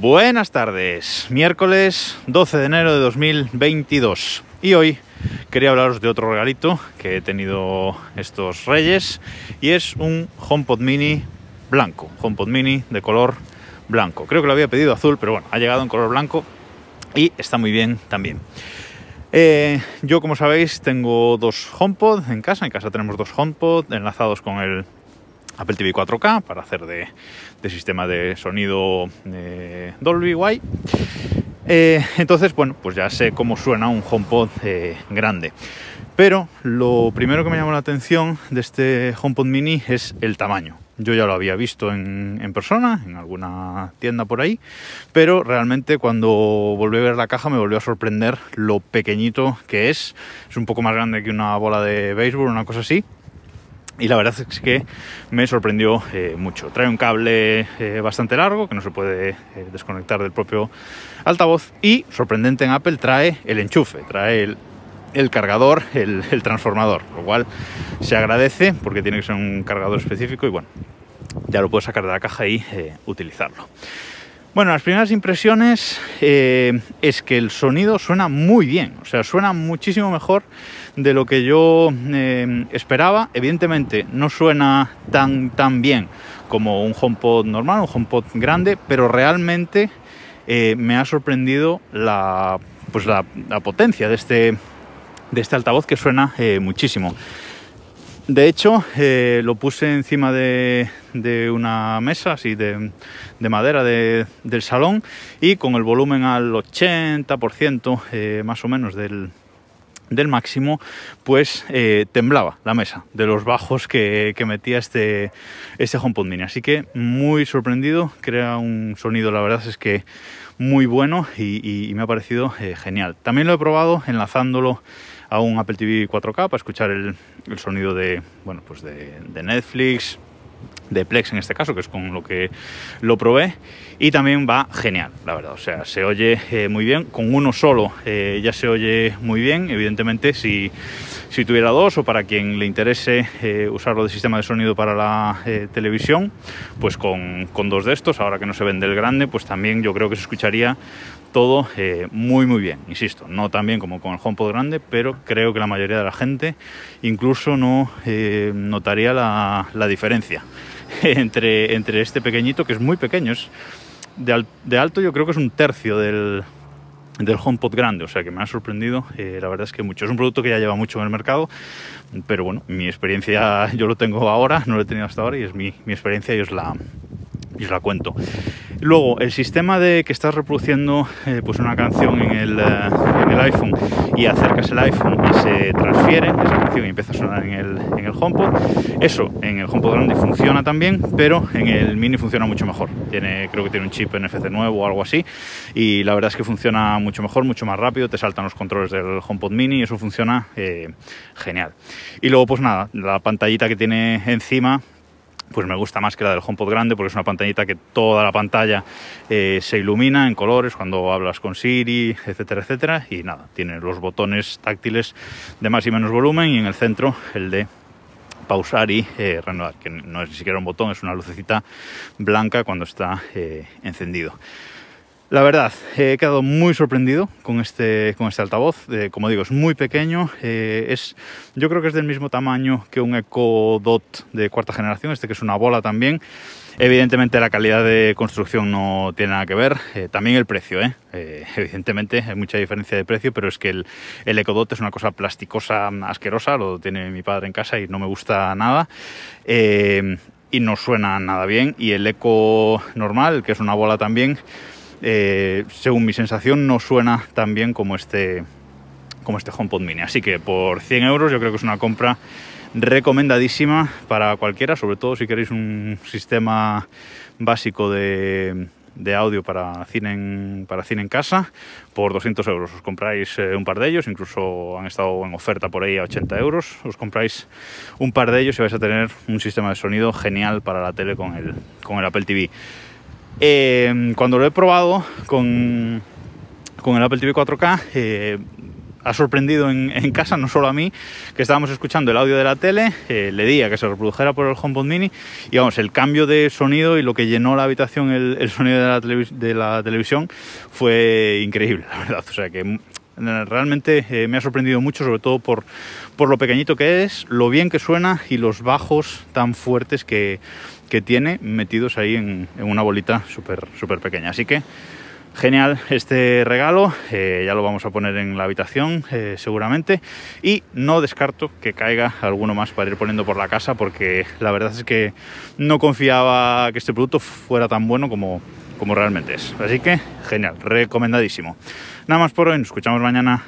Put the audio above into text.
Buenas tardes, miércoles 12 de enero de 2022 y hoy quería hablaros de otro regalito que he tenido estos reyes y es un HomePod mini blanco, HomePod mini de color blanco. Creo que lo había pedido azul, pero bueno, ha llegado en color blanco y está muy bien también. Eh, yo, como sabéis, tengo dos HomePod en casa. En casa tenemos dos HomePod enlazados con el Apple TV 4K para hacer de, sistema de sonido eh, Dolby. Eh, entonces, bueno, pues ya sé cómo suena un HomePod grande. Pero lo primero que me llamó la atención de este HomePod mini es el tamaño. Yo ya lo había visto en, persona, en alguna tienda por ahí, pero realmente cuando volví a ver la caja me volvió a sorprender lo pequeñito que es. Es un poco más grande que una bola de béisbol, una cosa así. Y la verdad es que me sorprendió eh, mucho. Trae un cable eh, bastante largo que no se puede eh, desconectar del propio altavoz y, sorprendente en Apple, trae el enchufe, trae el el cargador, el, transformador, lo cual se agradece porque tiene que ser un cargador específico y bueno, ya lo puedo sacar de la caja y utilizarlo. Bueno, las primeras impresiones eh, es que el sonido suena muy bien, o sea, suena muchísimo mejor de lo que yo eh, esperaba. Evidentemente no suena tan, tan bien como un HomePod normal, un HomePod grande, pero realmente me ha sorprendido la, pues la potencia de este, de este altavoz que suena eh, muchísimo. De hecho, eh, lo puse encima de, una mesa así de, madera del salón y con el volumen al 80% eh, más o menos del, máximo, pues temblaba la mesa de los bajos que, metía este, este HomePod Mini. Así que muy sorprendido, crea un sonido, la verdad es que muy bueno y, me ha parecido genial. También lo he probado enlazándolo a un Apple TV 4K para escuchar el, sonido de, bueno, pues de, Netflix, de Plex en este caso, que es con lo que lo probé, y también va genial, la verdad, o sea, se oye eh, muy bien, con uno solo eh, ya se oye muy bien, evidentemente si, si tuviera dos o para quien le interese eh, usarlo de sistema de sonido para la televisión, pues con, con, dos de estos, ahora que no se vende el grande, pues también yo creo que se escucharía todo eh, muy muy bien, insisto, no tan bien como con el HomePod grande, pero creo que la mayoría de la gente incluso no eh, notaría la, diferencia entre, entre este pequeñito, que es muy pequeño, es de, alto yo creo que es un tercio del, del HomePod grande, o sea que me ha sorprendido, eh, la verdad es que mucho. Es un producto que ya lleva mucho en el mercado, pero bueno, mi experiencia yo lo tengo ahora, no lo he tenido hasta ahora y es mi, mi experiencia y os la, y os la cuento. Luego, el sistema de que estás reproduciendo eh, pues una canción en el, eh, en el, iPhone y acercas el iPhone y se transfiere esa canción y empieza a sonar en el, en el HomePod. Eso en el HomePod grande funciona también, pero en el Mini funciona mucho mejor. Tiene, creo que tiene un chip NFC nuevo o algo así y la verdad es que funciona mucho mejor, mucho más rápido. Te saltan los controles del HomePod Mini y eso funciona eh, genial. Y luego, pues nada, la pantallita que tiene encima pues me gusta más que la del HomePod grande porque es una pantallita que toda la pantalla eh, se ilumina en colores cuando hablas con Siri, etcétera, etcétera. Y nada, tiene los botones táctiles de más y menos volumen y en el centro el de pausar y eh, renovar, que no es ni siquiera un botón, es una lucecita blanca cuando está eh, encendido. La verdad, he quedado muy sorprendido con este, con este altavoz. Eh, como digo, es muy pequeño. Eh, es, yo creo que es del mismo tamaño que un Echo Dot de cuarta generación, este que es una bola también. Evidentemente la calidad de construcción no tiene nada que ver, eh, también el precio, evidentemente hay mucha diferencia de precio, pero es que el, el Echo Dot es una cosa plasticosa asquerosa, lo tiene mi padre en casa y no me gusta nada y no suena nada bien y el Echo normal, que es una bola también, eh, según mi sensación, no suena tan bien como este, como este HomePod Mini. Así que por 100 euros yo creo que es una compra recomendadísima para cualquiera, sobre todo si queréis un sistema básico de, audio para cine, en, para cine en casa por 200 euros. Os compráis eh, un par de ellos, incluso han estado en oferta por ahí a 80 euros. Os compráis un par de ellos y vais a tener un sistema de sonido genial para la tele con el, con el Apple TV. Em, cuando lo he probado con, el Apple TV 4K, eh, ha sorprendido en, casa, no solo a mí, que estábamos escuchando el audio de la tele, eh, le di a que se reprodujera por el HomePod Mini y vamos, el cambio de sonido y lo que llenó la habitación, el, sonido de la, de la, televisión, fue increíble, la verdad. O sea que realmente eh, me ha sorprendido mucho, sobre todo por, por lo pequeñito que es, lo bien que suena y los bajos tan fuertes que, tiene metidos ahí en, una bolita súper súper pequeña. Así que Genial este regalo, eh, ya lo vamos a poner en la habitación eh, seguramente y no descarto que caiga alguno más para ir poniendo por la casa porque la verdad es que no confiaba que este producto fuera tan bueno como, como realmente es. Así que genial, recomendadísimo. Nada más por hoy, nos escuchamos mañana.